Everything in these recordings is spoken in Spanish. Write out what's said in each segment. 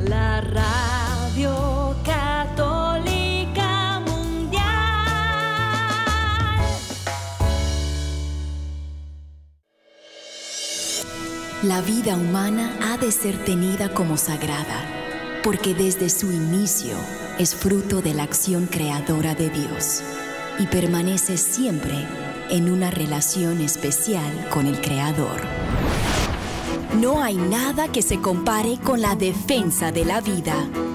la radio católica mundial. La vida humana ha de ser tenida como sagrada, porque desde su inicio es fruto de la acción creadora de Dios y permanece siempre en una relación especial con el Creador. No hay nada que se compare con la defensa de la vida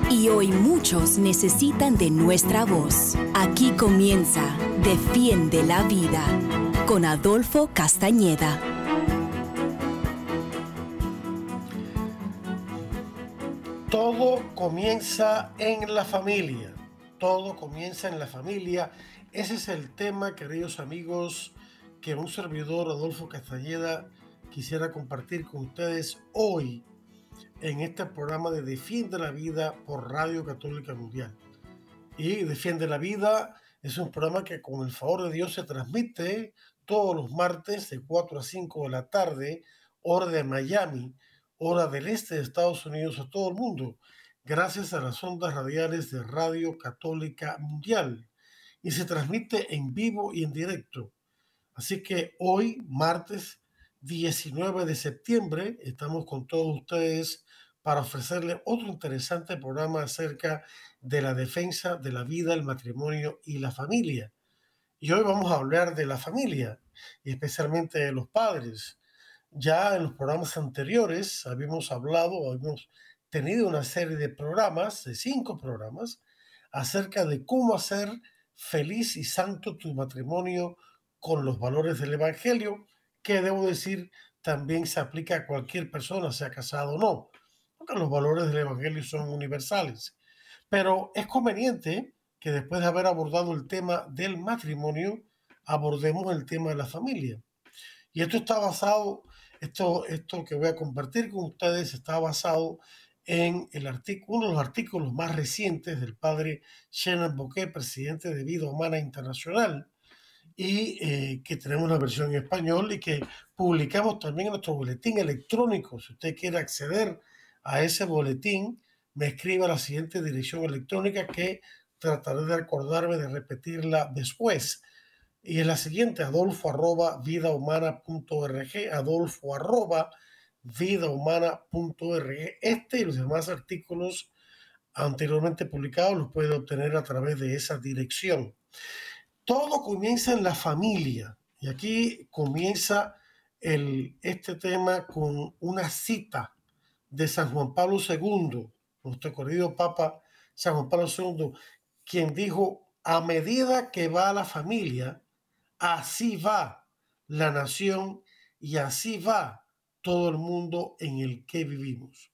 y hoy muchos necesitan de nuestra voz. Aquí comienza Defiende la Vida con Adolfo Castañeda. Todo comienza en la familia. Todo comienza en la familia. Ese es el tema, queridos amigos, que un servidor, Adolfo Castañeda, quisiera compartir con ustedes hoy en este programa de Defiende la Vida por Radio Católica Mundial. Y Defiende la Vida es un programa que con el favor de Dios se transmite todos los martes de 4 a 5 de la tarde, hora de Miami, hora del este de Estados Unidos a todo el mundo, gracias a las ondas radiales de Radio Católica Mundial. Y se transmite en vivo y en directo. Así que hoy, martes 19 de septiembre, estamos con todos ustedes para ofrecerles otro interesante programa acerca de la defensa de la vida, el matrimonio y la familia. Y hoy vamos a hablar de la familia, y especialmente de los padres. Ya en los programas anteriores habíamos hablado, habíamos tenido una serie de programas, de cinco programas, acerca de cómo hacer feliz y santo tu matrimonio con los valores del Evangelio, que debo decir también se aplica a cualquier persona, sea casado o no, porque los valores del Evangelio son universales. Pero es conveniente que después de haber abordado el tema del matrimonio, abordemos el tema de la familia. Y esto está basado esto, esto que voy a compartir con ustedes está basado en el artículo, uno de los artículos más recientes del padre Shannon Bouquet, presidente de Vida Humana Internacional, y eh, que tenemos una versión en español y que publicamos también en nuestro boletín electrónico. Si usted quiere acceder a ese boletín, me escriba la siguiente dirección electrónica que trataré de acordarme de repetirla después y es la siguiente, adolfo arroba vidahumana.org, adolfo arroba vidahumana.org. Este y los demás artículos anteriormente publicados los puede obtener a través de esa dirección. Todo comienza en la familia y aquí comienza este tema con una cita de San Juan Pablo II, nuestro querido Papa San Juan Pablo II, quien dijo, a medida que va la familia, Así va la nación y así va todo el mundo en el que vivimos.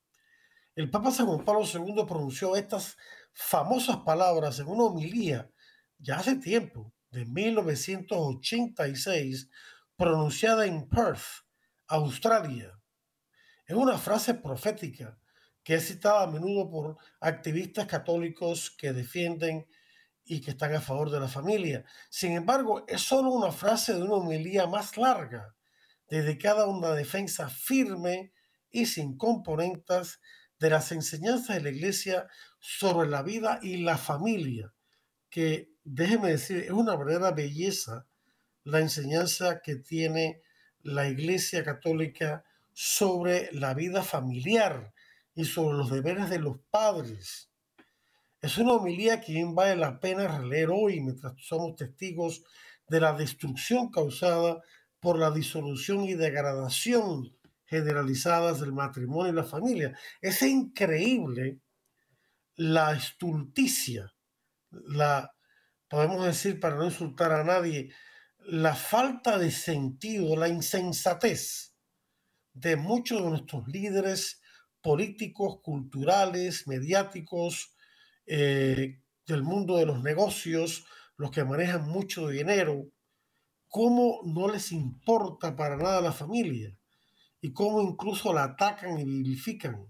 El Papa San Juan Pablo II pronunció estas famosas palabras en una homilía ya hace tiempo, de 1986, pronunciada en Perth, Australia. Es una frase profética que es citada a menudo por activistas católicos que defienden y que están a favor de la familia. Sin embargo, es solo una frase de una homilía más larga, dedicada a una defensa firme y sin componentes de las enseñanzas de la iglesia sobre la vida y la familia, que déjeme decir, es una verdadera belleza la enseñanza que tiene la iglesia católica sobre la vida familiar y sobre los deberes de los padres es una homilía que bien vale la pena releer hoy mientras somos testigos de la destrucción causada por la disolución y degradación generalizadas del matrimonio y la familia. Es increíble la estulticia, la, podemos decir para no insultar a nadie, la falta de sentido, la insensatez de muchos de nuestros líderes políticos, culturales, mediáticos, eh, del mundo de los negocios, los que manejan mucho dinero, cómo no les importa para nada la familia y cómo incluso la atacan y vilifican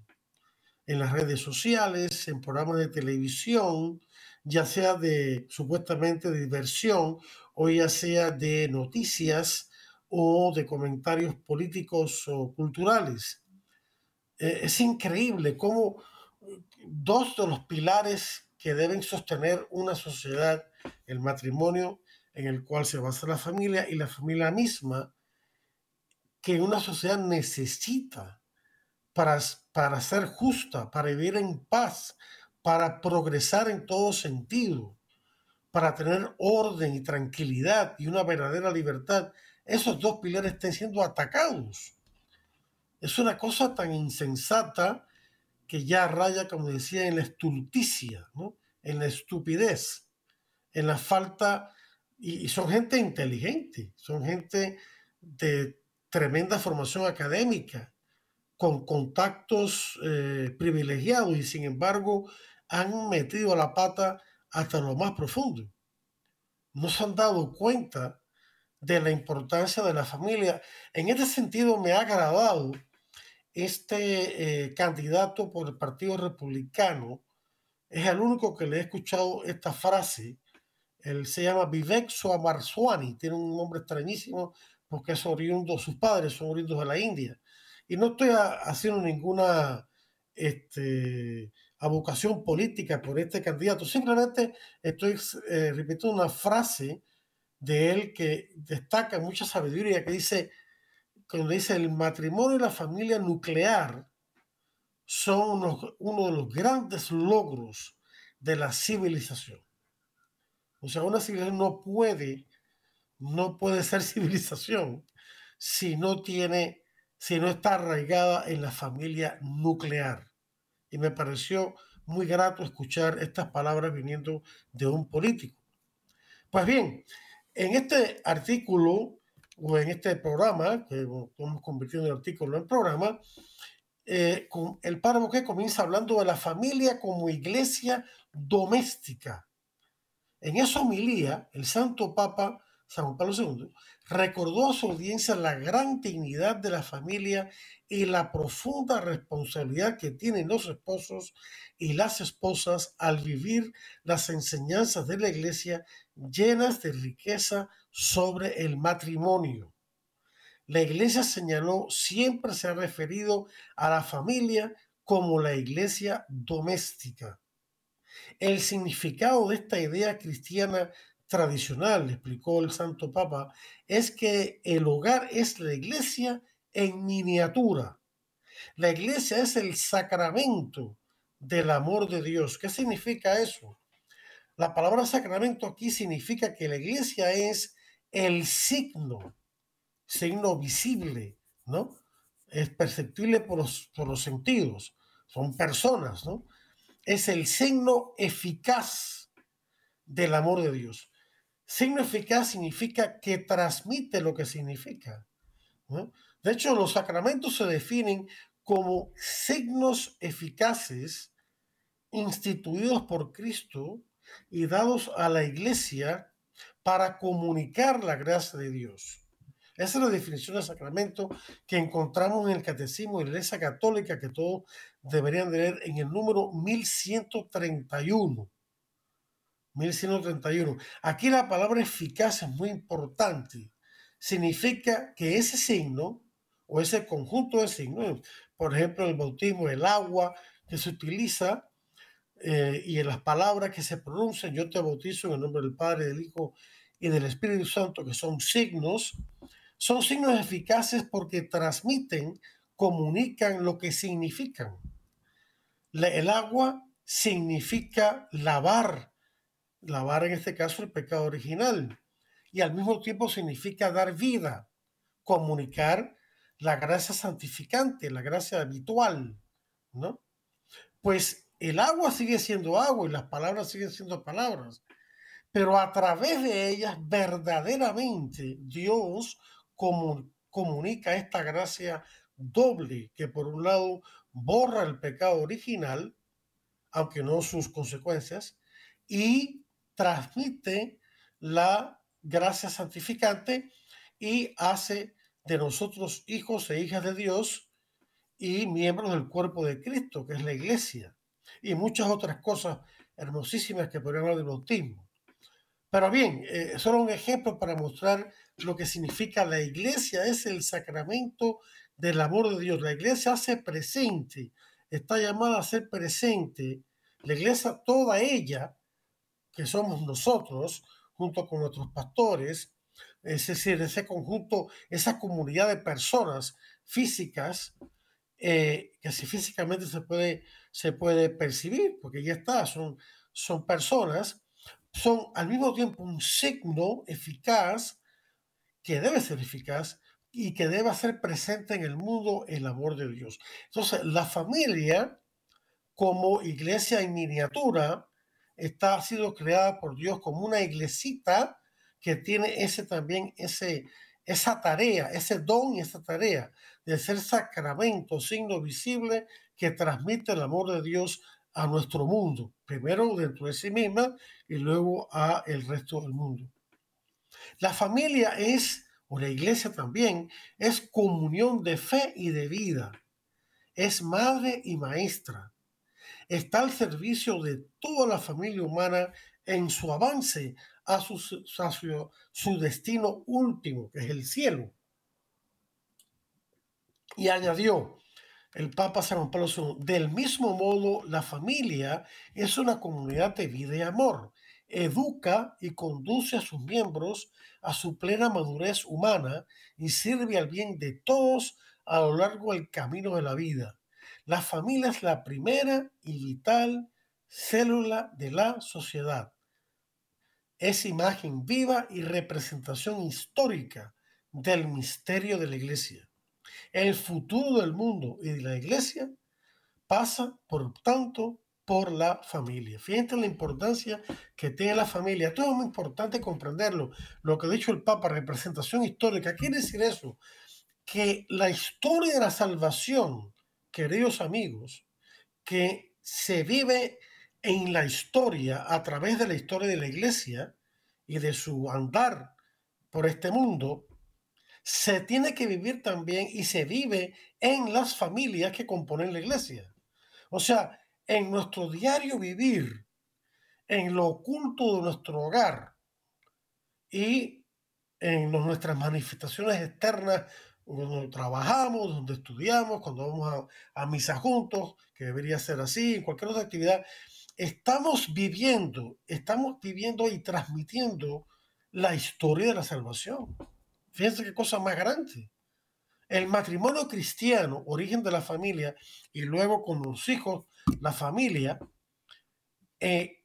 en las redes sociales, en programas de televisión, ya sea de supuestamente diversión o ya sea de noticias o de comentarios políticos o culturales. Eh, es increíble cómo dos de los pilares que deben sostener una sociedad, el matrimonio en el cual se basa la familia y la familia misma, que una sociedad necesita para, para ser justa, para vivir en paz, para progresar en todo sentido, para tener orden y tranquilidad y una verdadera libertad, esos dos pilares estén siendo atacados. Es una cosa tan insensata que ya raya, como decía, en la estulticia, en la estupidez, en la falta, y, son gente inteligente, son gente de tremenda formación académica, con contactos eh, privilegiados y sin embargo han metido la pata hasta lo más profundo. No se han dado cuenta de la importancia de la familia. En este sentido me ha agradado este eh, candidato por el Partido Republicano es el único que le he escuchado esta frase. Él se llama Vivek Soamarswani, tiene un nombre extrañísimo porque es oriundo, sus padres son oriundos de la India. Y no estoy haciendo ninguna este, abocación política por este candidato, simplemente estoy eh, repitiendo una frase de él que destaca mucha sabiduría, que dice, cuando dice el matrimonio y la familia nuclear son uno, de los grandes logros de la civilización. O sea, una civilización no puede, no puede ser civilización si no tiene, si no está arraigada en la familia nuclear. Y me pareció muy grato escuchar estas palabras viniendo de un político. Pues bien, en este artículo o en este programa, que hemos convertido el artículo en programa, eh, el párrafo que comienza hablando de la familia como iglesia doméstica. En esa homilía, el Santo Papa San Pablo II recordó a su audiencia la gran dignidad de la familia y la profunda responsabilidad que tienen los esposos y las esposas al vivir las enseñanzas de la iglesia llenas de riqueza sobre el matrimonio. La iglesia señaló siempre se ha referido a la familia como la iglesia doméstica. El significado de esta idea cristiana tradicional, explicó el Santo Papa, es que el hogar es la iglesia en miniatura. La iglesia es el sacramento del amor de Dios. ¿Qué significa eso? La palabra sacramento aquí significa que la iglesia es el signo, signo visible, ¿no? Es perceptible por los, por los sentidos, son personas, ¿no? Es el signo eficaz del amor de Dios. Signo eficaz significa que transmite lo que significa. De hecho, los sacramentos se definen como signos eficaces instituidos por Cristo y dados a la iglesia para comunicar la gracia de Dios. Esa es la definición de sacramento que encontramos en el Catecismo de la Iglesia Católica que todos deberían leer en el número 1131. 1131. Aquí la palabra eficaz es muy importante. Significa que ese signo o ese conjunto de signos, por ejemplo, el bautismo, el agua que se utiliza eh, y en las palabras que se pronuncian, yo te bautizo en el nombre del Padre, del Hijo y del Espíritu Santo, que son signos, son signos eficaces porque transmiten, comunican lo que significan. el agua significa lavar, lavar en este caso el pecado original, y al mismo tiempo significa dar vida, comunicar la gracia santificante, la gracia habitual, ¿no? Pues el agua sigue siendo agua y las palabras siguen siendo palabras, pero a través de ellas verdaderamente Dios comunica esta gracia doble que por un lado borra el pecado original, aunque no sus consecuencias, y transmite la gracia santificante y hace de nosotros hijos e hijas de Dios y miembros del cuerpo de Cristo, que es la iglesia y muchas otras cosas hermosísimas que podrían hablar del bautismo. Pero bien, eh, solo un ejemplo para mostrar lo que significa la iglesia, es el sacramento del amor de Dios. La iglesia hace presente, está llamada a ser presente. La iglesia, toda ella, que somos nosotros, junto con nuestros pastores, es decir, ese conjunto, esa comunidad de personas físicas, eh, que si físicamente se puede, se puede percibir, porque ya está, son, son personas, son al mismo tiempo un signo eficaz, que debe ser eficaz y que debe ser presente en el mundo el amor de Dios. Entonces, la familia como iglesia en miniatura está, ha sido creada por Dios como una iglesita que tiene ese también, ese, esa tarea, ese don y esa tarea de ser sacramento, signo visible que transmite el amor de Dios a nuestro mundo, primero dentro de sí misma y luego a el resto del mundo. La familia es, o la iglesia también, es comunión de fe y de vida. Es madre y maestra. Está al servicio de toda la familia humana en su avance a su, destino último, que es el cielo. Y añadió el Papa San Pablo II, del mismo modo, la familia es una comunidad de vida y amor. Educa y conduce a sus miembros a su plena madurez humana y sirve al bien de todos a lo largo del camino de la vida. La familia es la primera y vital célula de la sociedad es imagen viva y representación histórica del misterio de la iglesia. El futuro del mundo y de la iglesia pasa, por tanto, por la familia. Fíjense la importancia que tiene la familia. Esto es muy importante comprenderlo. Lo que ha dicho el Papa, representación histórica. Quiere decir eso, que la historia de la salvación, queridos amigos, que se vive en la historia, a través de la historia de la iglesia y de su andar por este mundo, se tiene que vivir también y se vive en las familias que componen la iglesia. O sea, en nuestro diario vivir, en lo oculto de nuestro hogar y en nuestras manifestaciones externas, donde trabajamos, donde estudiamos, cuando vamos a, a misa juntos, que debería ser así, en cualquier otra actividad, estamos viviendo, estamos viviendo y transmitiendo la historia de la salvación. Fíjense qué cosa más grande. El matrimonio cristiano, origen de la familia, y luego con los hijos, la familia, eh,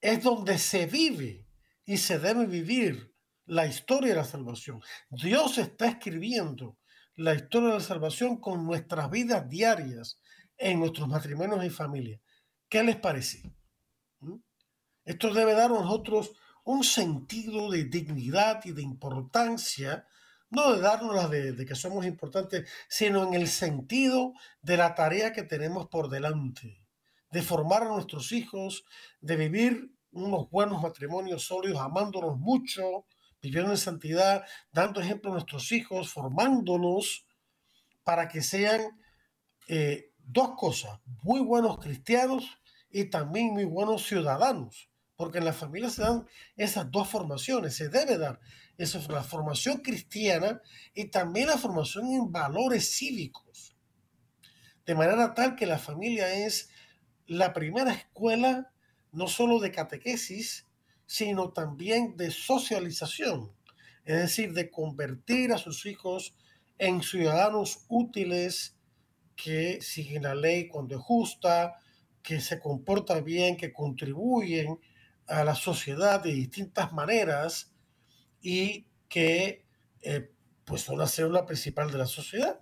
es donde se vive y se debe vivir la historia de la salvación. Dios está escribiendo la historia de la salvación con nuestras vidas diarias en nuestros matrimonios y familias. ¿Qué les parece? ¿Mm? Esto debe dar a nosotros un sentido de dignidad y de importancia, no de darnos la de, de que somos importantes, sino en el sentido de la tarea que tenemos por delante, de formar a nuestros hijos, de vivir unos buenos matrimonios sólidos, amándonos mucho, viviendo en santidad, dando ejemplo a nuestros hijos, formándonos para que sean eh, dos cosas, muy buenos cristianos y también muy buenos ciudadanos, porque en la familia se dan esas dos formaciones, se debe dar esa, la formación cristiana y también la formación en valores cívicos, de manera tal que la familia es la primera escuela no solo de catequesis, sino también de socialización, es decir, de convertir a sus hijos en ciudadanos útiles que siguen la ley cuando es justa, que se comportan bien, que contribuyen a la sociedad de distintas maneras y que eh, pues son la célula principal de la sociedad.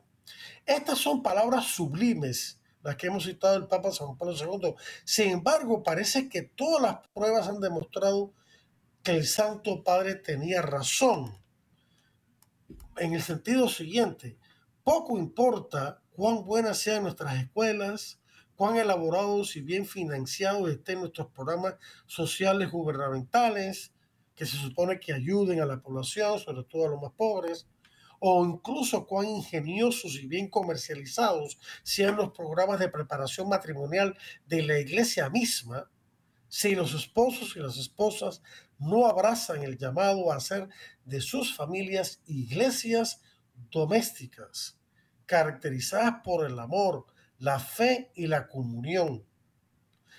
Estas son palabras sublimes, las que hemos citado el Papa San Pablo II. Sin embargo, parece que todas las pruebas han demostrado que el Santo Padre tenía razón. En el sentido siguiente, poco importa cuán buenas sean nuestras escuelas, cuán elaborados y bien financiados estén nuestros programas sociales gubernamentales, que se supone que ayuden a la población, sobre todo a los más pobres, o incluso cuán ingeniosos y bien comercializados sean los programas de preparación matrimonial de la iglesia misma, si los esposos y las esposas no abrazan el llamado a hacer de sus familias iglesias domésticas, caracterizadas por el amor, la fe y la comunión,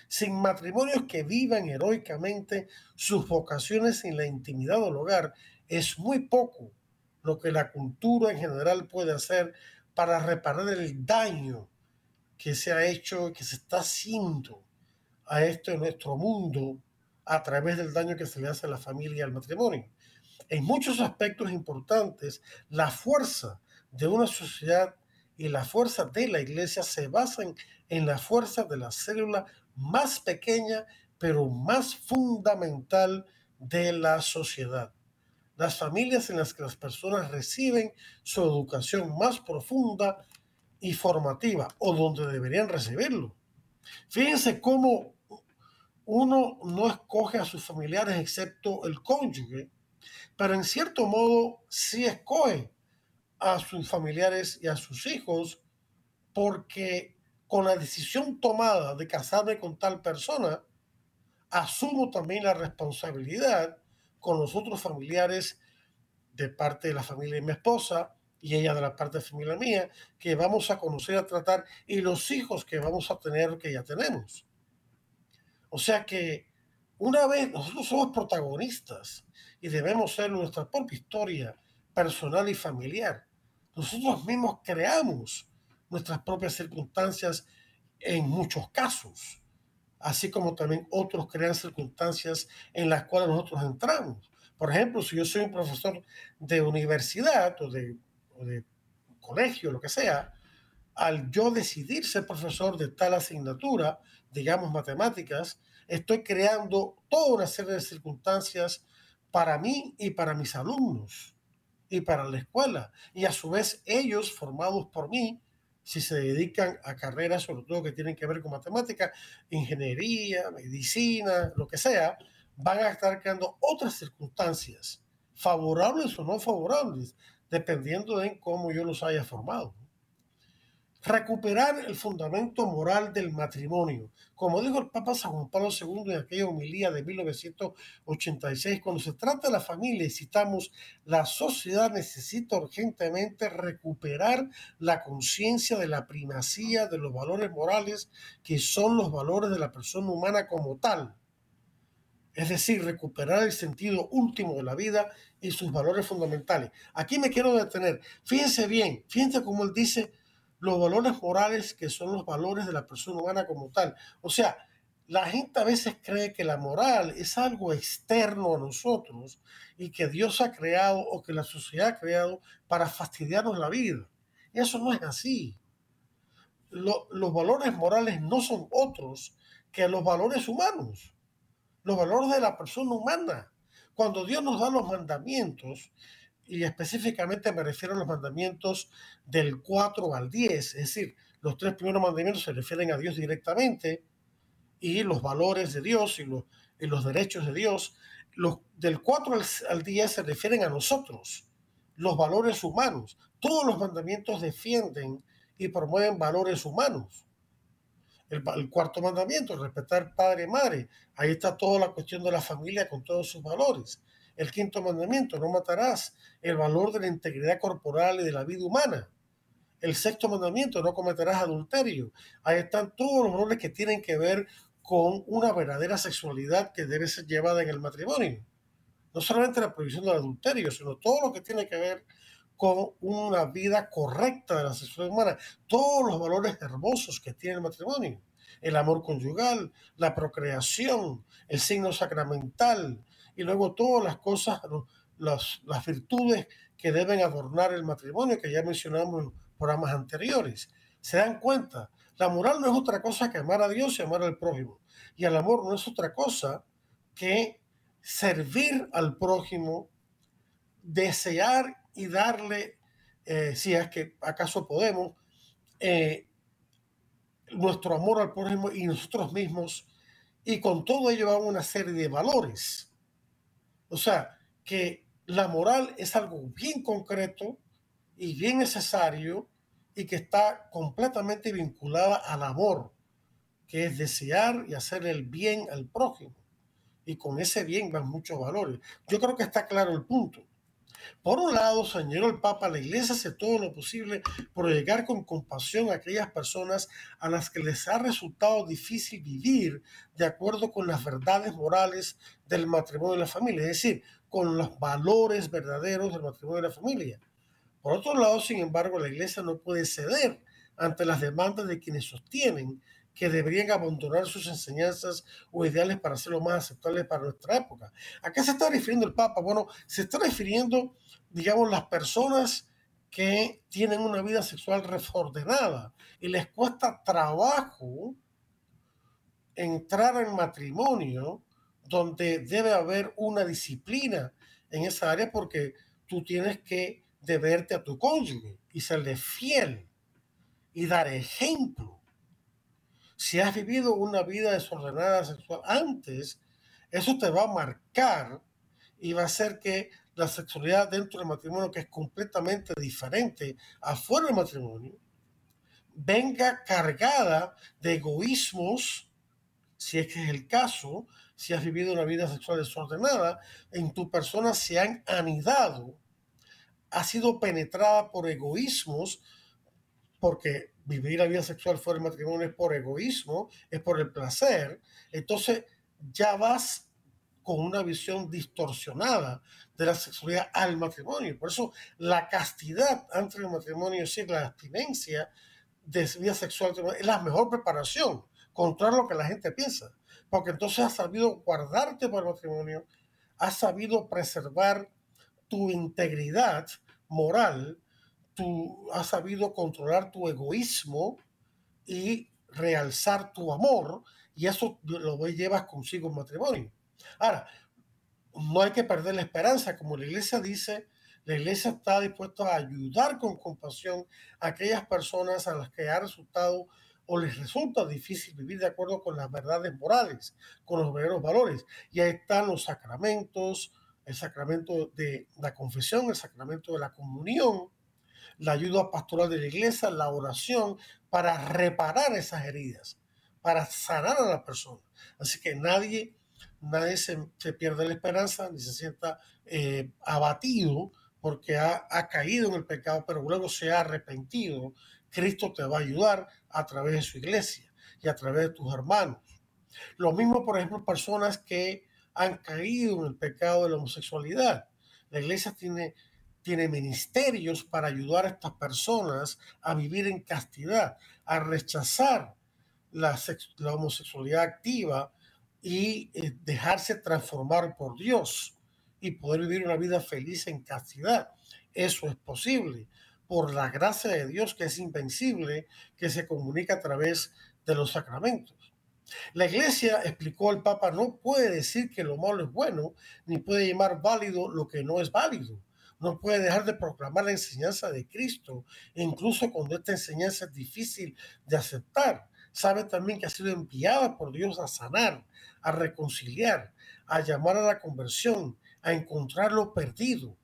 sin matrimonios que vivan heroicamente sus vocaciones en la intimidad del hogar, es muy poco lo que la cultura en general puede hacer para reparar el daño que se ha hecho que se está haciendo a esto nuestro mundo a través del daño que se le hace a la familia y al matrimonio. En muchos aspectos importantes, la fuerza de una sociedad y la fuerza de la iglesia se basan en la fuerza de la célula más pequeña, pero más fundamental de la sociedad. Las familias en las que las personas reciben su educación más profunda y formativa, o donde deberían recibirlo. Fíjense cómo uno no escoge a sus familiares excepto el cónyuge, pero en cierto modo sí escoge a sus familiares y a sus hijos porque con la decisión tomada de casarme con tal persona, asumo también la responsabilidad con los otros familiares de parte de la familia de mi esposa y ella de la parte de familia mía, que vamos a conocer, a tratar, y los hijos que vamos a tener, que ya tenemos. O sea que una vez nosotros somos protagonistas y debemos ser nuestra propia historia personal y familiar. Nosotros mismos creamos nuestras propias circunstancias en muchos casos, así como también otros crean circunstancias en las cuales nosotros entramos. Por ejemplo, si yo soy un profesor de universidad o de, o de colegio, lo que sea, al yo decidir ser profesor de tal asignatura, digamos matemáticas, estoy creando toda una serie de circunstancias para mí y para mis alumnos y para la escuela. Y a su vez ellos, formados por mí, si se dedican a carreras sobre todo que tienen que ver con matemática, ingeniería, medicina, lo que sea, van a estar creando otras circunstancias, favorables o no favorables, dependiendo de cómo yo los haya formado recuperar el fundamento moral del matrimonio. Como dijo el Papa San Juan Pablo II en aquella homilía de 1986, cuando se trata de la familia y citamos, la sociedad necesita urgentemente recuperar la conciencia de la primacía de los valores morales que son los valores de la persona humana como tal. Es decir, recuperar el sentido último de la vida y sus valores fundamentales. Aquí me quiero detener. Fíjense bien, fíjense cómo él dice, los valores morales que son los valores de la persona humana como tal. O sea, la gente a veces cree que la moral es algo externo a nosotros y que Dios ha creado o que la sociedad ha creado para fastidiarnos la vida. Eso no es así. los valores morales no son otros que los valores humanos, los valores de la persona humana. Cuando Dios nos da los mandamientos, y específicamente me refiero a los mandamientos del 4 al 10, es decir, los tres primeros mandamientos se refieren a Dios directamente y los valores de Dios y los, y los derechos de Dios. Los, del 4 al 10 se refieren a nosotros, los valores humanos. Todos los mandamientos defienden y promueven valores humanos. El, el, cuarto mandamiento, respetar padre y madre. Ahí está toda la cuestión de la familia con todos sus valores. El quinto mandamiento, no matarás, el valor de la integridad corporal y de la vida humana. El sexto mandamiento, no cometerás adulterio. Ahí están todos los valores que tienen que ver con una verdadera sexualidad que debe ser llevada en el matrimonio. No solamente la prohibición del adulterio, sino todo lo que tiene que ver con una vida correcta de la sexualidad humana, todos los valores hermosos que tiene el matrimonio, el amor conyugal, la procreación, el signo sacramental, y luego todas las cosas, las, virtudes que deben adornar el matrimonio, que ya mencionamos en programas anteriores. Se dan cuenta, la moral no es otra cosa que amar a Dios y amar al prójimo. Y el amor no es otra cosa que servir al prójimo, desear y darle, eh, si es que acaso podemos, eh, nuestro amor al prójimo y nosotros mismos. Y con todo ello va una serie de valores o sea, que la moral es algo bien concreto y bien necesario y que está completamente vinculada al amor, que es desear y hacer el bien al prójimo. Y con ese bien van muchos valores. Yo creo que está claro el punto. Por un lado, señaló el Papa, la Iglesia hace todo lo posible por llegar con compasión a aquellas personas a las que les ha resultado difícil vivir de acuerdo con las verdades morales del matrimonio y la familia, es decir, con los valores verdaderos del matrimonio y la familia. Por otro lado, sin embargo, la Iglesia no puede ceder ante las demandas de quienes sostienen que deberían abandonar sus enseñanzas o ideales para ser lo más aceptables para nuestra época. ¿A qué se está refiriendo el Papa? Bueno, se está refiriendo, digamos, las personas que tienen una vida sexual desordenada y les cuesta trabajo entrar en matrimonio donde debe haber una disciplina en esa área porque tú tienes que deberte a tu cónyuge y serle fiel y dar ejemplo si has vivido una vida desordenada sexual antes, eso te va a marcar y va a hacer que la sexualidad dentro del matrimonio, que es completamente diferente afuera del matrimonio, venga cargada de egoísmos, si es que es el caso, si has vivido una vida sexual desordenada, en tu persona se han anidado, ha sido penetrada por egoísmos, porque vivir la vida sexual fuera del matrimonio es por egoísmo, es por el placer, entonces ya vas con una visión distorsionada de la sexualidad al matrimonio. Por eso la castidad antes del matrimonio, es decir, la abstinencia de vida sexual es la mejor preparación contra lo que la gente piensa. Porque entonces has sabido guardarte por el matrimonio, has sabido preservar tu integridad moral tú has sabido controlar tu egoísmo y realzar tu amor, y eso lo llevas consigo en matrimonio. Ahora, no hay que perder la esperanza, como la iglesia dice, la iglesia está dispuesta a ayudar con compasión a aquellas personas a las que ha resultado o les resulta difícil vivir de acuerdo con las verdades morales, con los verdaderos valores. Y ahí están los sacramentos, el sacramento de la confesión, el sacramento de la comunión, la ayuda pastoral de la iglesia, la oración, para reparar esas heridas, para sanar a la persona. Así que nadie, nadie se, pierde la esperanza ni se sienta eh, abatido porque ha, ha caído en el pecado, pero luego se ha arrepentido. Cristo te va a ayudar a través de su iglesia y a través de tus hermanos. Lo mismo, por ejemplo, personas que han caído en el pecado de la homosexualidad. La iglesia tiene tiene ministerios para ayudar a estas personas a vivir en castidad, a rechazar la, homosexualidad activa y eh, dejarse transformar por Dios y poder vivir una vida feliz en castidad. Eso es posible por la gracia de Dios que es invencible, que se comunica a través de los sacramentos. La iglesia, explicó el Papa, no puede decir que lo malo es bueno, ni puede llamar válido lo que no es válido no puede dejar de proclamar la enseñanza de Cristo, incluso cuando esta enseñanza es difícil de aceptar. Sabe también que ha sido enviada por Dios a sanar, a reconciliar, a llamar a la conversión, a encontrar lo perdido.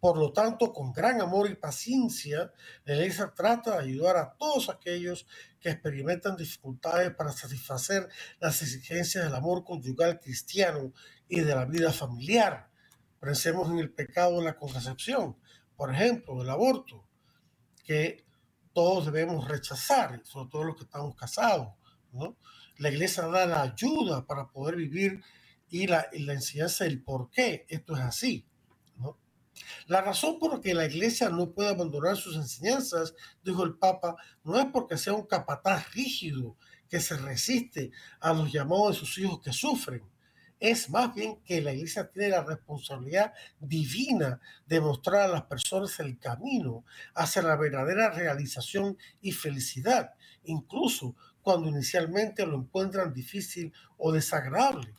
Por lo tanto, con gran amor y paciencia, la trata de ayudar a todos aquellos que experimentan dificultades para satisfacer las exigencias del amor conyugal cristiano y de la vida familiar Pensemos en el pecado de la contracepción, por ejemplo, del aborto, que todos debemos rechazar, sobre todo los que estamos casados. ¿no? La iglesia da la ayuda para poder vivir y la, enseñanza del por qué esto es así. ¿no? La razón por la que la iglesia no puede abandonar sus enseñanzas, dijo el Papa, no es porque sea un capataz rígido que se resiste a los llamados de sus hijos que sufren, es más bien que la iglesia tiene la responsabilidad divina de mostrar a las personas el camino hacia la verdadera realización y felicidad, incluso cuando inicialmente lo encuentran difícil o desagradable.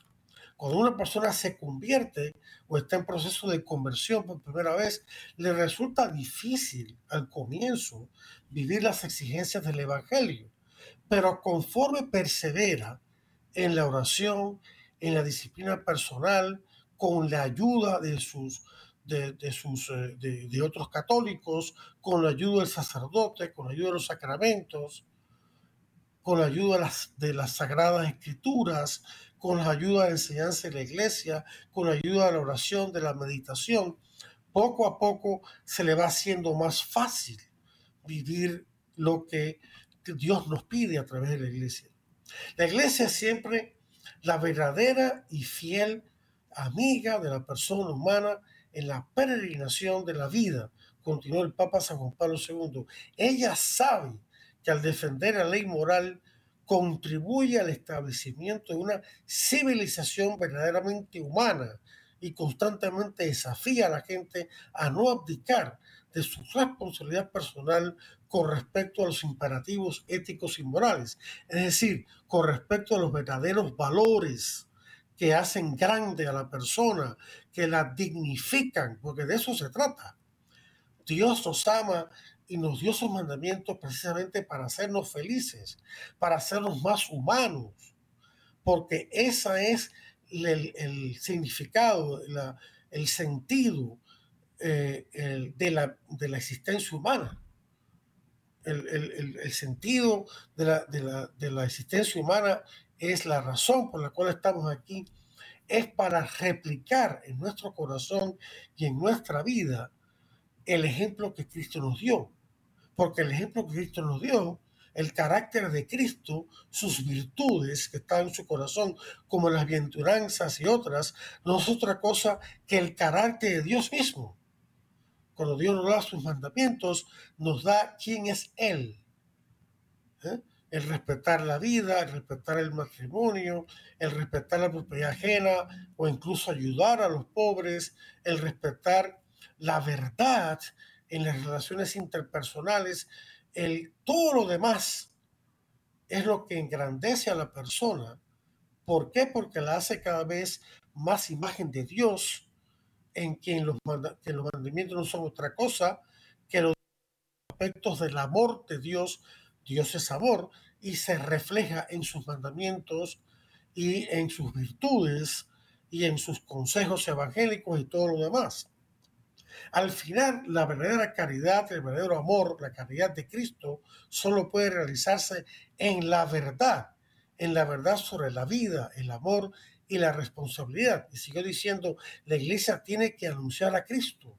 Cuando una persona se convierte o está en proceso de conversión por primera vez, le resulta difícil al comienzo vivir las exigencias del Evangelio, pero conforme persevera en la oración, en la disciplina personal con la ayuda de sus de, sus eh, de, otros católicos, con la ayuda del sacerdote, con la ayuda de los sacramentos, con la ayuda de las, de las sagradas escrituras, con la ayuda de la enseñanza de la iglesia, con la ayuda de la oración, de la meditación, poco a poco se le va haciendo más fácil vivir lo que Dios nos pide a través de la iglesia. La iglesia es siempre la verdadera y fiel amiga de la persona humana en la peregrinación de la vida, continuó el Papa San Juan Pablo II. Ella sabe que al defender la ley moral contribuye al establecimiento de una civilización verdaderamente humana y constantemente desafía a la gente a no abdicar de su responsabilidad personal con respecto a los imperativos éticos y morales, es decir, con respecto a los verdaderos valores que hacen grande a la persona, que la dignifican, porque de eso se trata. Dios nos ama y nos dio sus mandamientos precisamente para hacernos felices, para hacernos más humanos, porque ese es el, significado, el sentido eh, de, la, de, la, existencia humana. El, sentido de la, de la existencia humana es la razón por la cual estamos aquí, es para replicar en nuestro corazón y en nuestra vida el ejemplo que Cristo nos dio. Porque el ejemplo que Cristo nos dio, el carácter de Cristo, sus virtudes que están en su corazón, como las bienaventuranzas y otras, no es otra cosa que el carácter de Dios mismo. Cuando Dios nos da sus mandamientos, nos da quién es Él. ¿Eh? El respetar la vida, el respetar el matrimonio, el respetar la propiedad ajena o incluso ayudar a los pobres, el respetar la verdad en las relaciones interpersonales, el, todo lo demás es lo que engrandece a la persona. ¿Por qué? Porque la hace cada vez más imagen de Dios, en quien los, que los mandamientos no son otra cosa que los aspectos del amor de Dios. Dios es amor y se refleja en sus mandamientos y en sus virtudes y en sus consejos evangélicos y todo lo demás. Al final, la verdadera caridad, el verdadero amor, la caridad de Cristo, solo puede realizarse en la verdad, en la verdad sobre la vida, el amor y la responsabilidad. Y siguió diciendo, la iglesia tiene que anunciar a Cristo,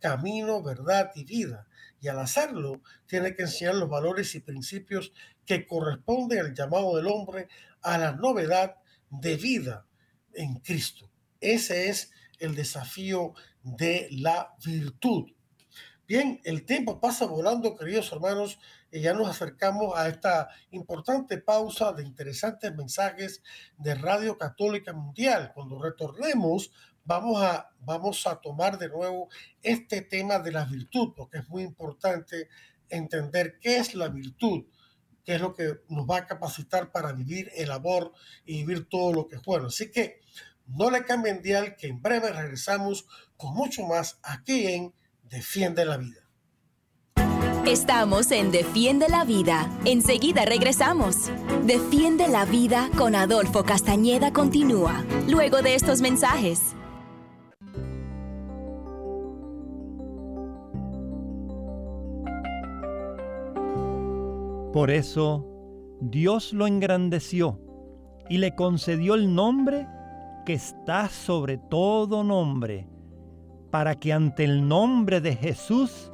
camino, verdad y vida. Y al hacerlo, tiene que enseñar los valores y principios que corresponden al llamado del hombre a la novedad de vida en Cristo. Ese es el desafío de la virtud. Bien, el tiempo pasa volando, queridos hermanos, y ya nos acercamos a esta importante pausa de interesantes mensajes de Radio Católica Mundial. Cuando retornemos, vamos a, vamos a tomar de nuevo este tema de la virtud, porque es muy importante entender qué es la virtud, qué es lo que nos va a capacitar para vivir el amor y vivir todo lo que es bueno. Así que no le cambien dial, que en breve regresamos con mucho más aquí en Defiende la Vida. Estamos en Defiende la Vida. Enseguida regresamos. Defiende la Vida con Adolfo Castañeda continúa, luego de estos mensajes. Por eso, Dios lo engrandeció y le concedió el nombre que está sobre todo nombre, para que ante el nombre de Jesús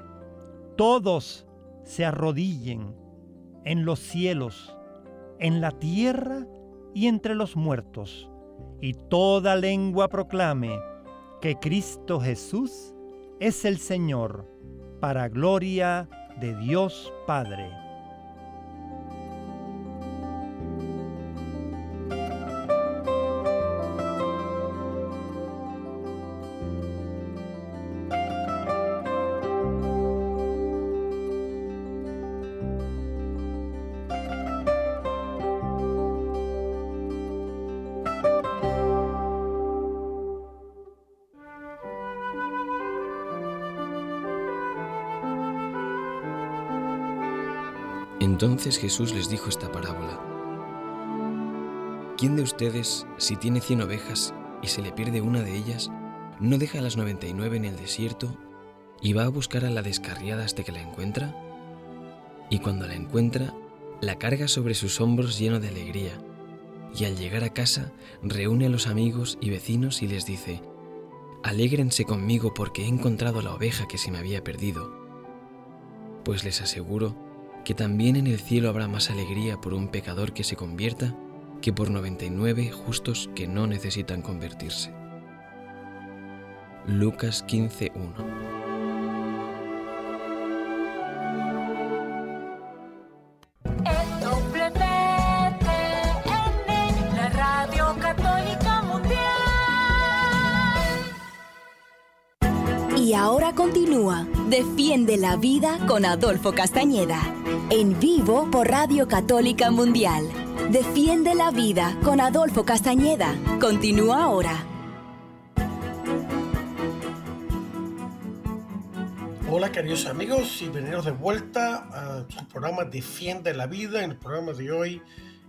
todos se arrodillen en los cielos, en la tierra y entre los muertos, y toda lengua proclame que Cristo Jesús es el Señor, para gloria de Dios Padre. Entonces Jesús les dijo esta parábola. ¿Quién de ustedes, si tiene cien ovejas y se le pierde una de ellas, no deja las noventa y nueve en el desierto y va a buscar a la descarriada hasta que la encuentra? Y cuando la encuentra, la carga sobre sus hombros lleno de alegría, y al llegar a casa reúne a los amigos y vecinos y les dice, Alégrense conmigo porque he encontrado la oveja que se me había perdido. Pues les aseguro que también en el cielo habrá más alegría por un pecador que se convierta que por 99 justos que no necesitan convertirse. Lucas 15.1 Defiende la Vida con Adolfo Castañeda. En vivo por Radio Católica Mundial. Defiende la Vida con Adolfo Castañeda. Continúa ahora. Hola queridos amigos y bienvenidos de vuelta a su programa Defiende la Vida. En el programa de hoy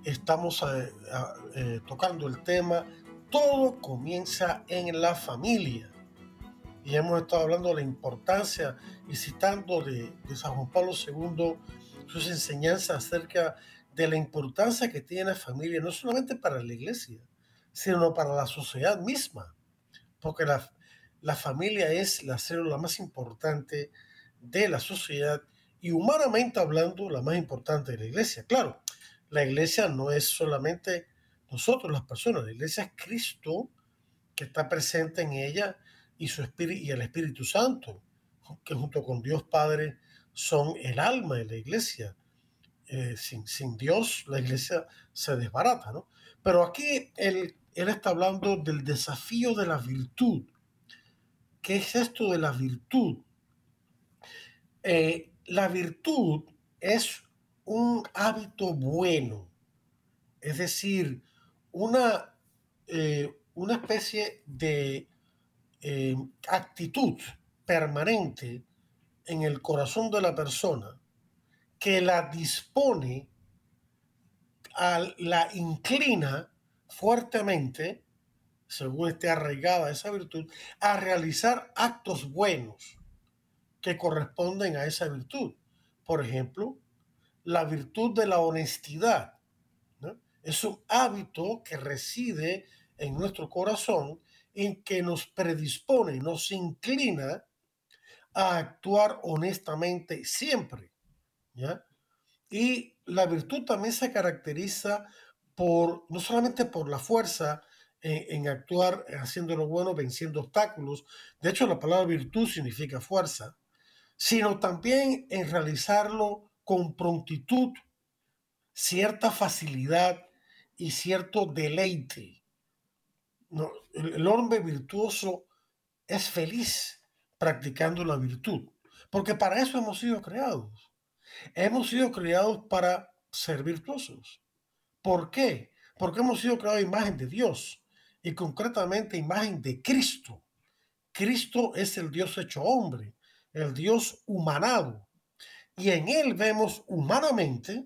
estamos eh, eh, tocando el tema Todo comienza en la familia y hemos estado hablando de la importancia y citando de, San Juan Pablo II sus enseñanzas acerca de la importancia que tiene la familia, no solamente para la iglesia, sino para la sociedad misma, porque la, la familia es la célula más importante de la sociedad y humanamente hablando la más importante de la iglesia. Claro, la iglesia no es solamente nosotros las personas, la iglesia es Cristo que está presente en ella y, su espíritu, y el Espíritu Santo, que junto con Dios Padre son el alma de la iglesia. Eh, sin, sin, Dios la iglesia se desbarata, ¿no? Pero aquí él, él está hablando del desafío de la virtud. ¿Qué es esto de la virtud? Eh, la virtud es un hábito bueno, es decir, una, eh, una especie de eh, actitud permanente en el corazón de la persona que la dispone, la inclina fuertemente, según esté arraigada esa virtud, a realizar actos buenos que corresponden a esa virtud. Por ejemplo, la virtud de la honestidad. Es un hábito que reside en nuestro corazón en que nos predispone, nos inclina a actuar honestamente siempre. ¿ya? Y la virtud también se caracteriza por, no solamente por la fuerza en, actuar haciendo lo bueno, venciendo obstáculos, de hecho la palabra virtud significa fuerza, sino también en realizarlo con prontitud, cierta facilidad y cierto deleite el hombre virtuoso es feliz practicando la virtud, porque para eso hemos sido creados. Hemos sido creados para ser virtuosos. ¿Por qué? Porque hemos sido creados a imagen de Dios y concretamente imagen de Cristo. Cristo es el Dios hecho hombre, el Dios humanado. Y en él vemos humanamente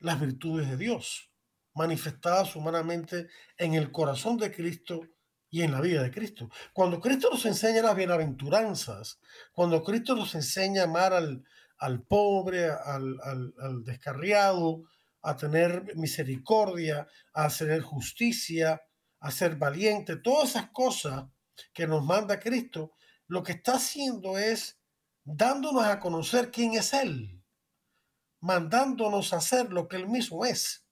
las virtudes de Dios manifestadas humanamente en el corazón de Cristo y en la vida de Cristo. Cuando Cristo nos enseña las bienaventuranzas, cuando Cristo nos enseña a amar al, al pobre, al, al, descarriado, a tener misericordia, a tener justicia, a ser valiente, todas esas cosas que nos manda Cristo, lo que está haciendo es dándonos a conocer quién es Él, mandándonos a hacer lo que Él mismo es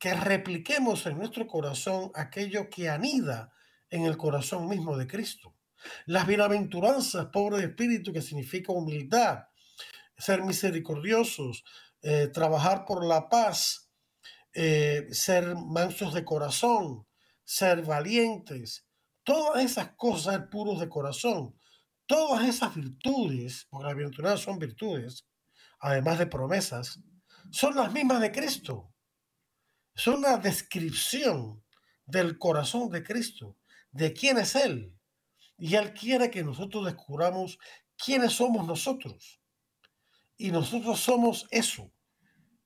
que repliquemos en nuestro corazón aquello que anida en el corazón mismo de Cristo. Las bienaventuranzas, pobre de espíritu, que significa humildad, ser misericordiosos, eh, trabajar por la paz, eh, ser mansos de corazón, ser valientes, todas esas cosas, ser puros de corazón, todas esas virtudes, porque las bienaventuranzas son virtudes, además de promesas, son las mismas de Cristo. Es una descripción del corazón de Cristo, de quién es Él. Y Él quiere que nosotros descubramos quiénes somos nosotros. Y nosotros somos eso,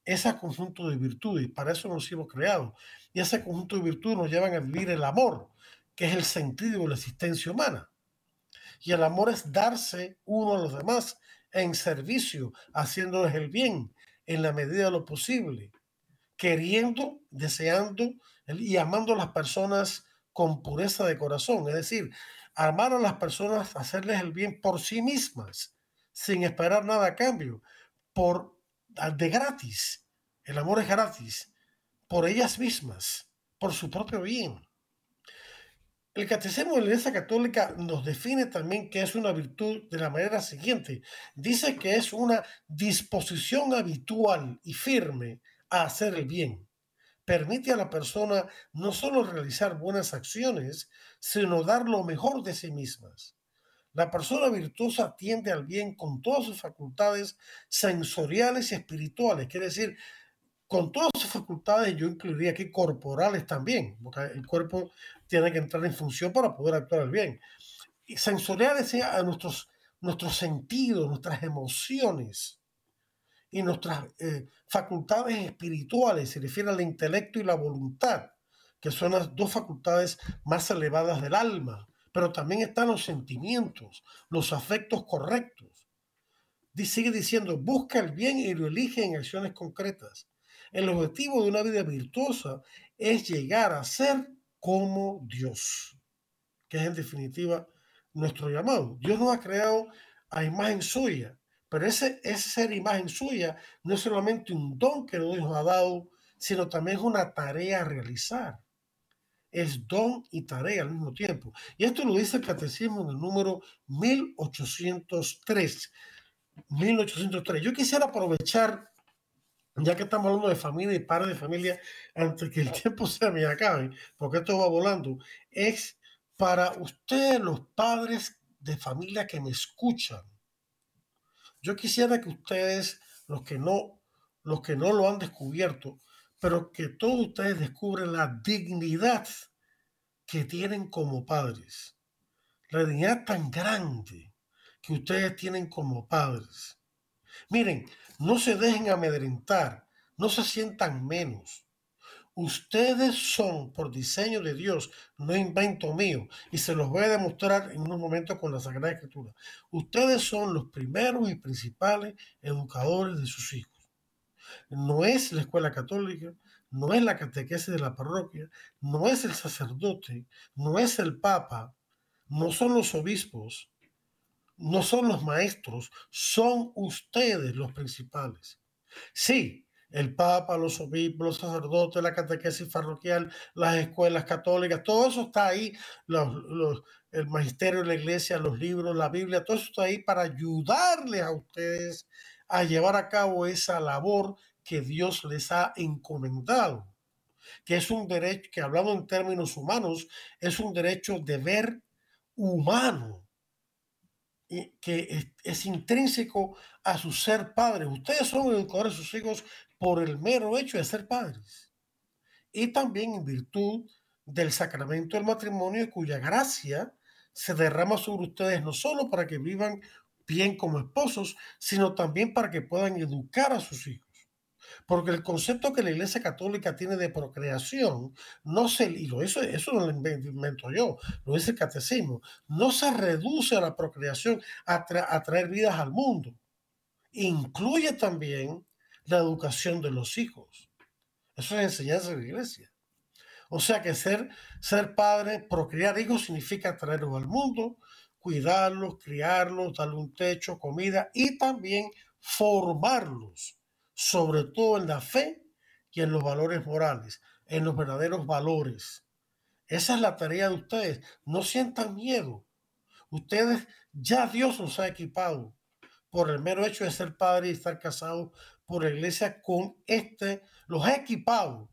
ese conjunto de virtudes. Para eso nos hemos creado. Y ese conjunto de virtudes nos llevan a vivir el amor, que es el sentido de la existencia humana. Y el amor es darse uno a los demás en servicio, haciéndoles el bien, en la medida de lo posible, queriendo, deseando y amando a las personas con pureza de corazón, es decir, amar a las personas, hacerles el bien por sí mismas, sin esperar nada a cambio, por de gratis. El amor es gratis, por ellas mismas, por su propio bien. El Catecismo de la Iglesia Católica nos define también que es una virtud de la manera siguiente. Dice que es una disposición habitual y firme a hacer el bien. Permite a la persona no solo realizar buenas acciones, sino dar lo mejor de sí mismas. La persona virtuosa tiende al bien con todas sus facultades sensoriales y espirituales, quiere decir, con todas sus facultades, yo incluiría aquí corporales también, porque el cuerpo tiene que entrar en función para poder actuar bien. Y sensoriales a nuestros, nuestros sentidos, nuestras emociones y nuestras eh, facultades espirituales, se refiere al intelecto y la voluntad, que son las dos facultades más elevadas del alma, pero también están los sentimientos, los afectos correctos. Sigue diciendo, busca el bien y lo elige en acciones concretas. El objetivo de una vida virtuosa es llegar a ser como Dios, que es en definitiva nuestro llamado. Dios nos ha creado a imagen suya, pero ese, ser imagen suya no es solamente un don que Dios nos ha dado, sino también es una tarea a realizar. Es don y tarea al mismo tiempo. Y esto lo dice el Catecismo en el número 1803. 1803. Yo quisiera aprovechar ya que estamos hablando de familia y padres de familia, antes que el tiempo se me acabe, porque esto va volando, es para ustedes los padres de familia que me escuchan. Yo quisiera que ustedes, los que no, los que no lo han descubierto, pero que todos ustedes descubren la dignidad que tienen como padres. La dignidad tan grande que ustedes tienen como padres. Miren, no se dejen amedrentar, no se sientan menos. Ustedes son por diseño de Dios, no invento mío, y se los voy a demostrar en unos momentos con la Sagrada Escritura. Ustedes son los primeros y principales educadores de sus hijos. No es la escuela católica, no es la catequesis de la parroquia, no es el sacerdote, no es el papa, no son los obispos, no son los maestros, son ustedes los principales. Sí, el Papa, los obispos, los sacerdotes, la catequesis parroquial, las escuelas católicas, todo eso está ahí, el magisterio de la iglesia, los libros, la Biblia, todo eso está ahí para ayudarles a ustedes a llevar a cabo esa labor que Dios les ha encomendado, que es un derecho, que hablando en términos humanos, es un derecho de ver humano que es, intrínseco a su ser padre. Ustedes son educadores de sus hijos por el mero hecho de ser padres. Y también en virtud del sacramento del matrimonio cuya gracia se derrama sobre ustedes no solo para que vivan bien como esposos, sino también para que puedan educar a sus hijos. Porque el concepto que la Iglesia Católica tiene de procreación, no se, y lo, eso, eso no lo invento yo, lo dice el catecismo, no se reduce a la procreación, a, traer vidas al mundo. Incluye también la educación de los hijos. Eso es enseñanza de la iglesia. O sea que ser, ser padre, procrear hijos significa traerlos al mundo, cuidarlos, criarlos, darle un techo, comida y también formarlos sobre todo en la fe y en los valores morales, en los verdaderos valores. Esa es la tarea de ustedes. No sientan miedo. Ustedes ya Dios los ha equipado por el mero hecho de ser padre y estar casado por la iglesia con este, los ha equipado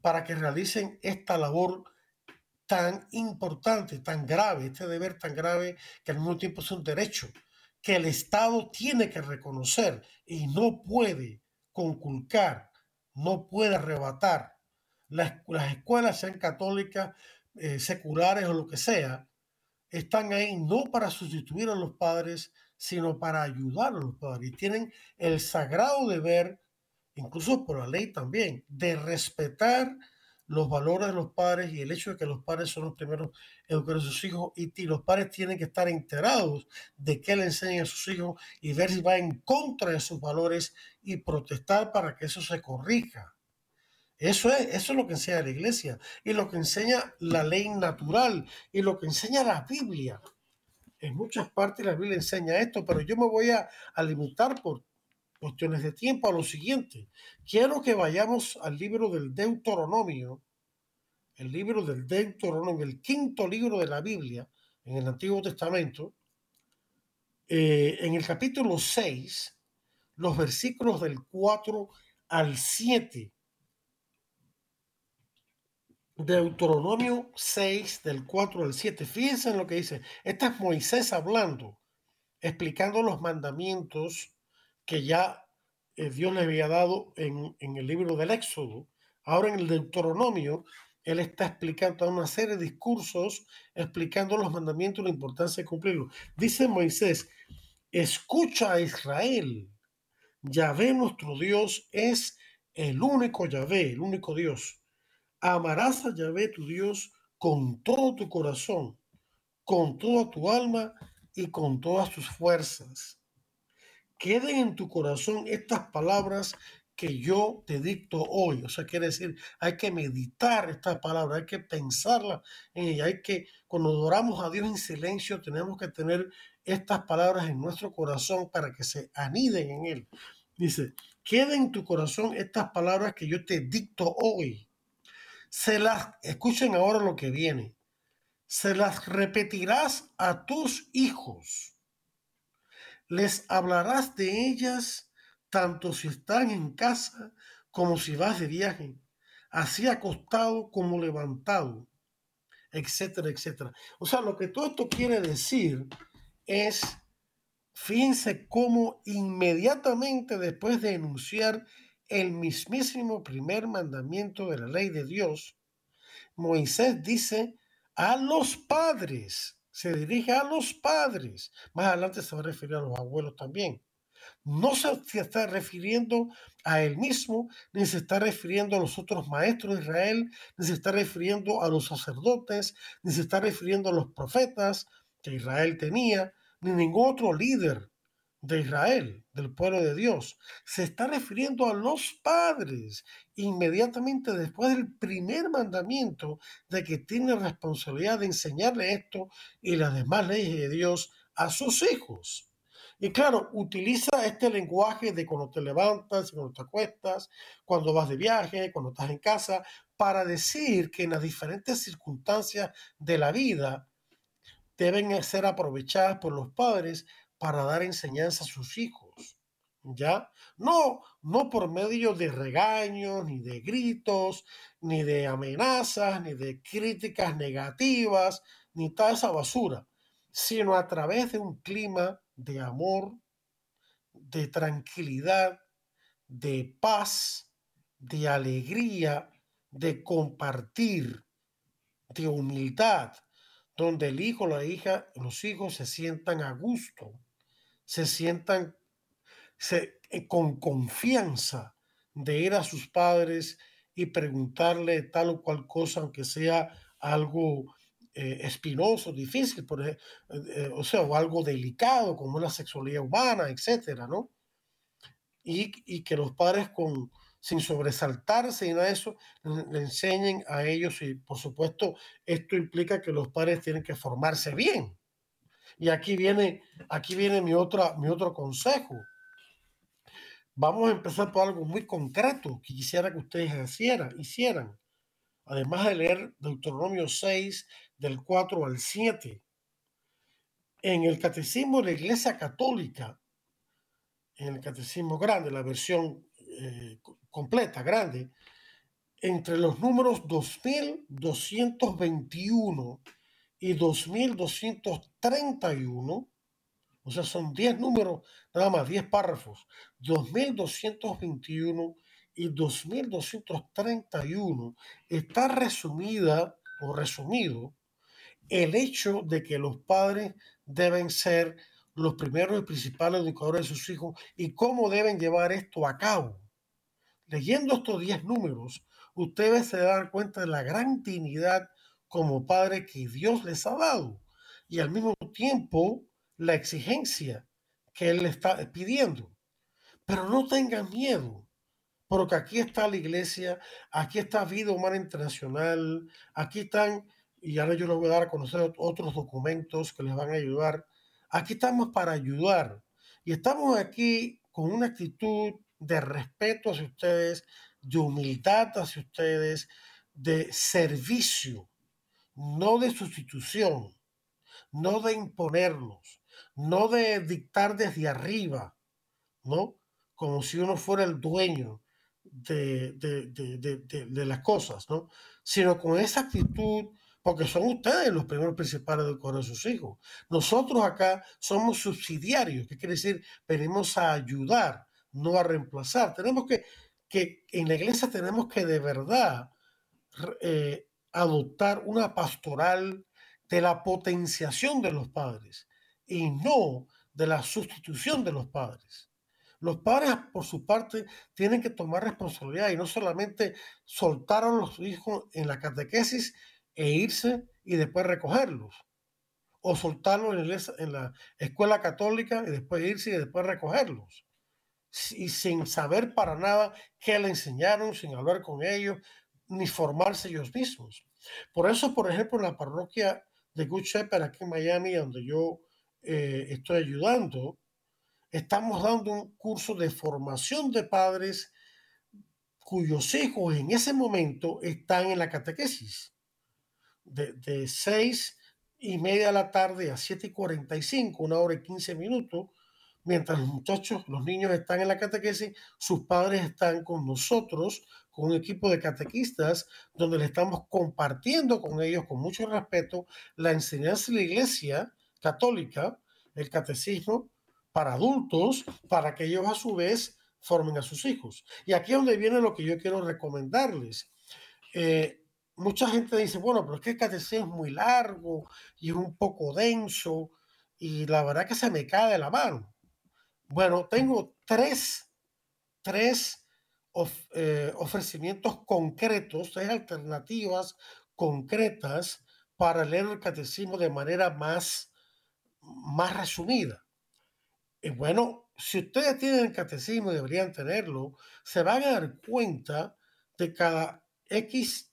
para que realicen esta labor tan importante, tan grave, este deber tan grave que al mismo tiempo es un derecho que el Estado tiene que reconocer y no puede conculcar, no puede arrebatar. Las, escuelas, sean católicas, eh, seculares o lo que sea, están ahí no para sustituir a los padres, sino para ayudar a los padres. Y tienen el sagrado deber, incluso por la ley también, de respetar los valores de los padres y el hecho de que los padres son los primeros educadores de sus hijos y, los padres tienen que estar enterados de qué le enseñan a sus hijos y ver si va en contra de sus valores y protestar para que eso se corrija. Eso es, eso es lo que enseña la iglesia y lo que enseña la ley natural y lo que enseña la Biblia. En muchas partes la Biblia enseña esto, pero yo me voy a, a limitar por cuestiones de tiempo a lo siguiente. Quiero que vayamos al libro del Deuteronomio, el libro del Deuteronomio, el quinto libro de la Biblia en el Antiguo Testamento, eh, en el capítulo 6, los versículos del 4 al 7. Deuteronomio 6, del 4 al 7. Fíjense en lo que dice. Este es Moisés hablando, explicando los mandamientos que ya eh, Dios le había dado en, el libro del Éxodo. Ahora en el Deuteronomio, él está explicando una serie de discursos explicando los mandamientos y la importancia de cumplirlos. Dice Moisés, escucha a Israel. Yahvé nuestro Dios es el único Yahvé, el único Dios. Amarás a Yahvé tu Dios con todo tu corazón, con toda tu alma y con todas tus fuerzas queden en tu corazón estas palabras que yo te dicto hoy. O sea, quiere decir, hay que meditar estas palabras, hay que pensarlas en ella, hay que, cuando adoramos a Dios en silencio, tenemos que tener estas palabras en nuestro corazón para que se aniden en él. Dice, queden en tu corazón estas palabras que yo te dicto hoy. Se las, escuchen ahora lo que viene, se las repetirás a tus hijos les hablarás de ellas tanto si están en casa como si vas de viaje, así acostado como levantado, etcétera, etcétera. O sea, lo que todo esto quiere decir es, fíjense cómo inmediatamente después de enunciar el mismísimo primer mandamiento de la ley de Dios, Moisés dice a los padres, se dirige a los padres. Más adelante se va a referir a los abuelos también. No se está refiriendo a él mismo, ni se está refiriendo a los otros maestros de Israel, ni se está refiriendo a los sacerdotes, ni se está refiriendo a los profetas que Israel tenía, ni ningún otro líder de Israel, del pueblo de Dios. Se está refiriendo a los padres inmediatamente después del primer mandamiento de que tiene responsabilidad de enseñarle esto y las demás leyes de Dios a sus hijos. Y claro, utiliza este lenguaje de cuando te levantas, cuando te acuestas, cuando vas de viaje, cuando estás en casa, para decir que en las diferentes circunstancias de la vida deben ser aprovechadas por los padres para dar enseñanza a sus hijos. ¿Ya? No, no por medio de regaños, ni de gritos, ni de amenazas, ni de críticas negativas, ni toda esa basura, sino a través de un clima de amor, de tranquilidad, de paz, de alegría, de compartir, de humildad, donde el hijo, la hija, los hijos se sientan a gusto se sientan eh, con confianza de ir a sus padres y preguntarle tal o cual cosa, aunque sea algo eh, espinoso, difícil, por ejemplo, eh, o sea, o algo delicado como la sexualidad humana, etcétera, ¿no? Y, que los padres con, sin sobresaltarse y nada de eso, le, enseñen a ellos y por supuesto esto implica que los padres tienen que formarse bien, y aquí viene, aquí viene mi, otra, mi otro consejo. Vamos a empezar por algo muy concreto que quisiera que ustedes hicieran. hicieran. Además de leer Deuteronomio 6, del 4 al 7. En el Catecismo de la Iglesia Católica, en el Catecismo Grande, la versión eh, completa, grande, entre los números 2221 y 2231, o sea, son 10 números, nada más, 10 párrafos, 2221 y 2231, está resumida o resumido el hecho de que los padres deben ser los primeros y principales educadores de sus hijos y cómo deben llevar esto a cabo. leyendo estos 10 números, ustedes se dan cuenta de la gran dignidad como padre que Dios les ha dado y al mismo tiempo la exigencia que Él le está pidiendo. Pero no tengan miedo, porque aquí está la iglesia, aquí está Vida Humana Internacional, aquí están, y ahora yo les voy a dar a conocer otros documentos que les van a ayudar. Aquí estamos para ayudar y estamos aquí con una actitud de respeto hacia ustedes, de humildad hacia ustedes, de servicio, no de sustitución, no de imponernos, no de dictar desde arriba, ¿no? Como si uno fuera el dueño de, de, las cosas, ¿no? Sino con esa actitud, porque son ustedes los primeros principales del corazón de sus hijos. Nosotros acá somos subsidiarios, ¿qué quiere decir? Venimos a ayudar, no a reemplazar. Tenemos que, que en la iglesia tenemos que de verdad eh, adoptar una pastoral de la potenciación de los padres y no de la sustitución de los padres. Los padres, por su parte, tienen que tomar responsabilidad y no solamente soltar a los hijos en la catequesis e irse y después recogerlos. O soltarlos en, la escuela católica y después irse y después recogerlos. Y sin saber para nada qué le enseñaron, sin hablar con ellos, ni formarse ellos mismos. Por eso, por ejemplo, en la parroquia de Good Shepherd aquí en Miami, donde yo eh, estoy ayudando, estamos dando un curso de formación de padres cuyos hijos en ese momento están en la catequesis. De, de 6 y media de la tarde a 7 y 45, una hora y 15 minutos, mientras los muchachos, los niños están en la catequesis, sus padres están con nosotros, un equipo de catequistas, donde le estamos compartiendo con ellos con mucho respeto la enseñanza de la iglesia católica, el catecismo para adultos, para que ellos a su vez formen a sus hijos. Y aquí es donde viene lo que yo quiero recomendarles. Eh, mucha gente dice, bueno, pero es que el catecismo es muy largo y es un poco denso y la verdad que se me cae de la mano. Bueno, tengo tres, tres eh, ofrecimientos concretos, tres alternativas concretas para leer el catecismo de manera más, más resumida. Y bueno, si ustedes tienen el catecismo, deberían tenerlo, se van a dar cuenta de cada X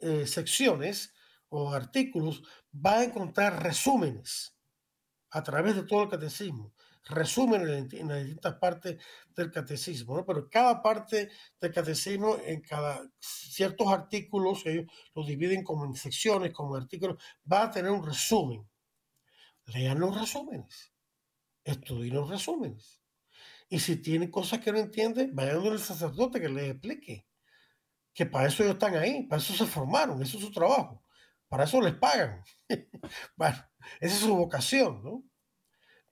eh, secciones o artículos, va a encontrar resúmenes a través de todo el catecismo resumen en, las distintas partes del catecismo, ¿no? pero cada parte del catecismo, en cada ciertos artículos, ellos los dividen como en secciones, como artículos, va a tener un resumen. Lean los resúmenes, estudien los resúmenes. Y si tienen cosas que no entienden, vayan al sacerdote que les explique. Que para eso ellos están ahí, para eso se formaron, eso es su trabajo, para eso les pagan. bueno, esa es su vocación, ¿no?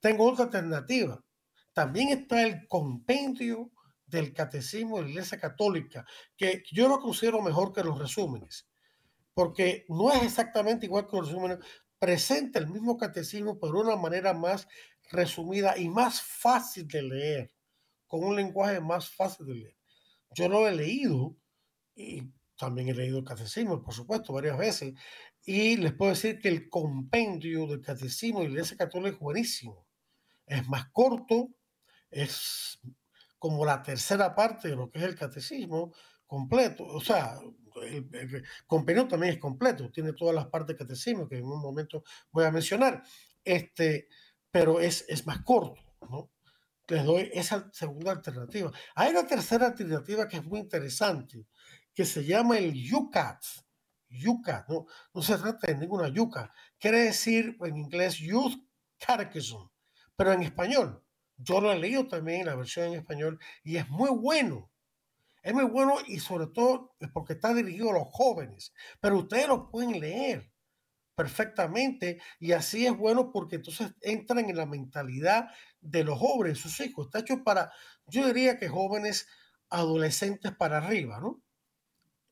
Tengo otra alternativa. También está el compendio del catecismo de la Iglesia Católica, que yo lo considero mejor que los resúmenes, porque no es exactamente igual que los resúmenes, presenta el mismo catecismo, pero de una manera más resumida y más fácil de leer, con un lenguaje más fácil de leer. Yo lo he leído y también he leído el catecismo, por supuesto, varias veces, y les puedo decir que el compendio del catecismo de la Iglesia Católica es buenísimo es más corto, es como la tercera parte de lo que es el catecismo completo, o sea, el, el también es completo, tiene todas las partes del catecismo que en un momento voy a mencionar, este, pero es, es más corto, ¿no? Les doy esa segunda alternativa. Hay una tercera alternativa que es muy interesante, que se llama el UCAT. UCAT, no, no se trata de ninguna yuca, quiere decir en inglés Youth Catechism pero en español. Yo lo he leído también, la versión en español, y es muy bueno. Es muy bueno y sobre todo porque está dirigido a los jóvenes, pero ustedes lo pueden leer perfectamente y así es bueno porque entonces entran en la mentalidad de los jóvenes, sus hijos. Está hecho para, yo diría que jóvenes adolescentes para arriba, ¿no?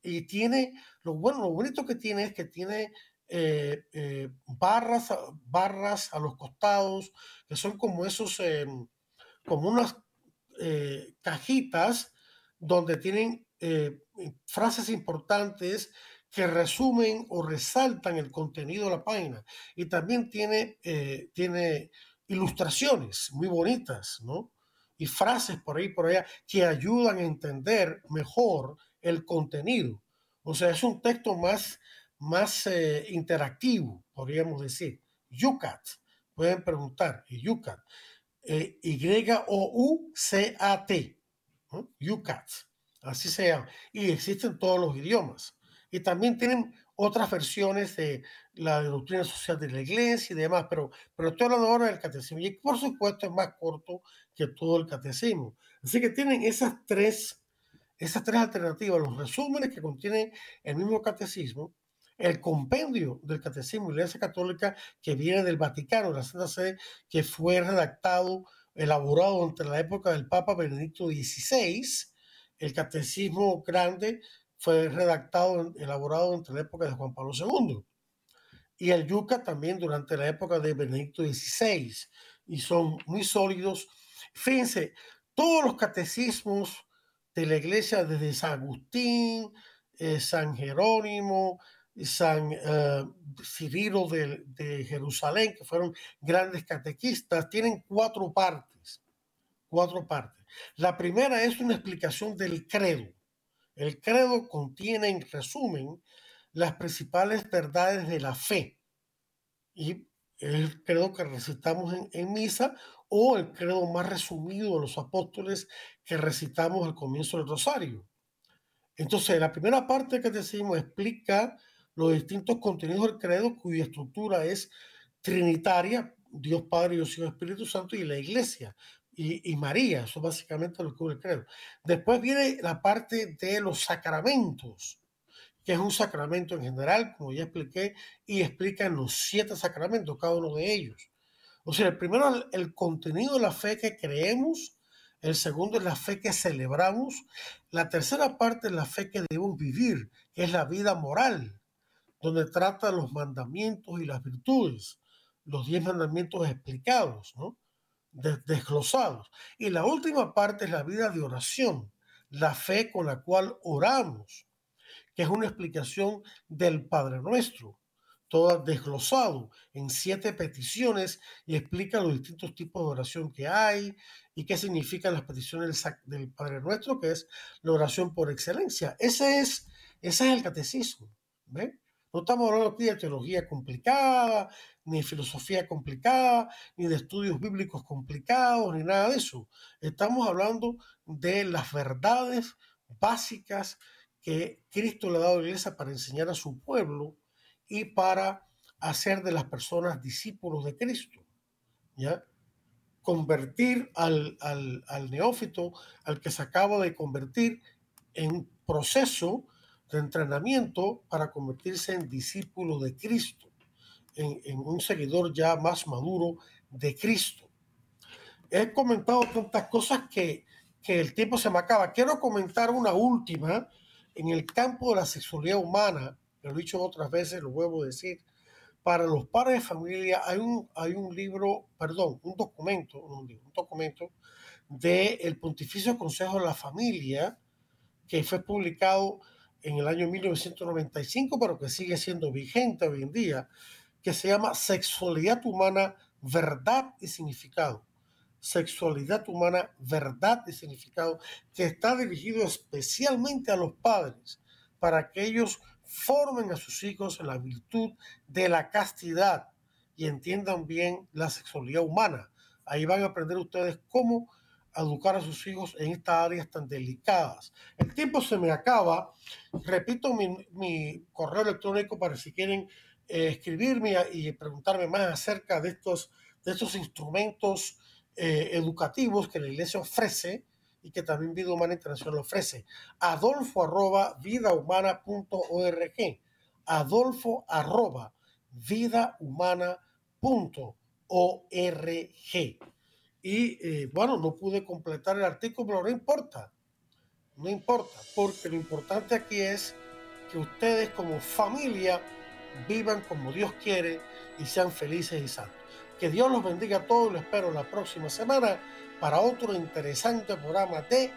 Y tiene, lo bueno, lo bonito que tiene es que tiene eh, eh, barras, barras a los costados, que son como esos, em, como unas eh, cajitas donde tienen frases importantes que resumen o resaltan el contenido de la página. Y también tiene, tiene ilustraciones muy bonitas, ¿no? Y frases por ahí, por allá, que ayudan a entender mejor el contenido. O sea, es un texto más, más eh, interactivo, podríamos decir. UCAT, pueden preguntar, UCAT, eh, Y-O-U-C-A-T, UCAT, así se llama. Y existen todos los idiomas. Y también tienen otras versiones de la doctrina social de la iglesia y demás, pero, pero estoy hablando ahora del catecismo. Y por supuesto es más corto que todo el catecismo. Así que tienen esas tres, esas tres alternativas, los resúmenes que contienen el mismo catecismo, el compendio del catecismo de la Iglesia Católica que viene del Vaticano, la Santa Sede, que fue redactado, elaborado entre la época del Papa Benedicto XVI, el catecismo grande fue redactado, elaborado entre la época de Juan Pablo II. Y el Yuca también durante la época de Benedicto XVI. Y son muy sólidos. Fíjense, todos los catecismos de la iglesia desde San Agustín, eh, San Jerónimo, San uh, Cirilo de, de, Jerusalén, que fueron grandes catequistas, tienen cuatro partes. Cuatro partes. La primera es una explicación del credo. El credo contiene, en resumen, las principales verdades de la fe. Y el credo que recitamos en, en, misa o el credo más resumido de los apóstoles que recitamos al comienzo del rosario. Entonces, la primera parte que decimos explica los distintos contenidos del credo cuya estructura es trinitaria, Dios Padre, Dios Hijo, Espíritu Santo y la Iglesia y, María, eso básicamente lo que el credo. Después viene la parte de los sacramentos, que es un sacramento en general, como ya expliqué, y explican los siete sacramentos, cada uno de ellos. O sea, el primero, el contenido de la fe que creemos, el segundo es la fe que celebramos, la tercera parte es la fe que debemos vivir, que es la vida moral, donde trata los mandamientos y las virtudes, los diez mandamientos explicados, ¿no? desglosados. Y la última parte es la vida de oración, la fe con la cual oramos, que es una explicación del Padre Nuestro, todo desglosado en siete peticiones y explica los distintos tipos de oración que hay y qué significan las peticiones del, Padre Nuestro, que es la oración por excelencia. Ese es, ese es el catecismo. ¿ve? No estamos hablando aquí de teología complicada, ni filosofía complicada, ni de estudios bíblicos complicados, ni nada de eso. Estamos hablando de las verdades básicas que Cristo le ha dado a la iglesia para enseñar a su pueblo y para hacer de las personas discípulos de Cristo. ¿Ya? Convertir al, al, al neófito, al que se acaba de convertir, en proceso de entrenamiento para convertirse en discípulo de Cristo, en, en, un seguidor ya más maduro de Cristo. He comentado tantas cosas que, que el tiempo se me acaba. Quiero comentar una última en el campo de la sexualidad humana, lo he dicho otras veces, lo vuelvo a decir. Para los padres de familia hay un, hay un libro, perdón, un documento, un, un documento del el Pontificio Consejo de la Familia que fue publicado en el año 1995, pero que sigue siendo vigente hoy en día, que se llama Sexualidad Humana, Verdad y Significado. Sexualidad Humana, Verdad y Significado, que está dirigido especialmente a los padres, para que ellos formen a sus hijos en la virtud de la castidad y entiendan bien la sexualidad humana. Ahí van a aprender ustedes cómo educar a sus hijos en estas áreas tan delicadas. El tiempo se me acaba. Repito mi, correo electrónico para si quieren eh, escribirme y preguntarme más acerca de estos, de estos instrumentos eh, educativos que la iglesia ofrece y que también Vida Humana Internacional ofrece. Adolfo arroba vidahumana.org. Adolfo arroba vidahumana.org. Y eh, bueno, no pude completar el artículo, pero no importa. No importa, porque lo importante aquí es que ustedes como familia vivan como Dios quiere y sean felices y santos. Que Dios los bendiga a todos. Lo espero la próxima semana para otro interesante programa de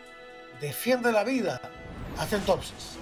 defiende la vida. Hasta entonces.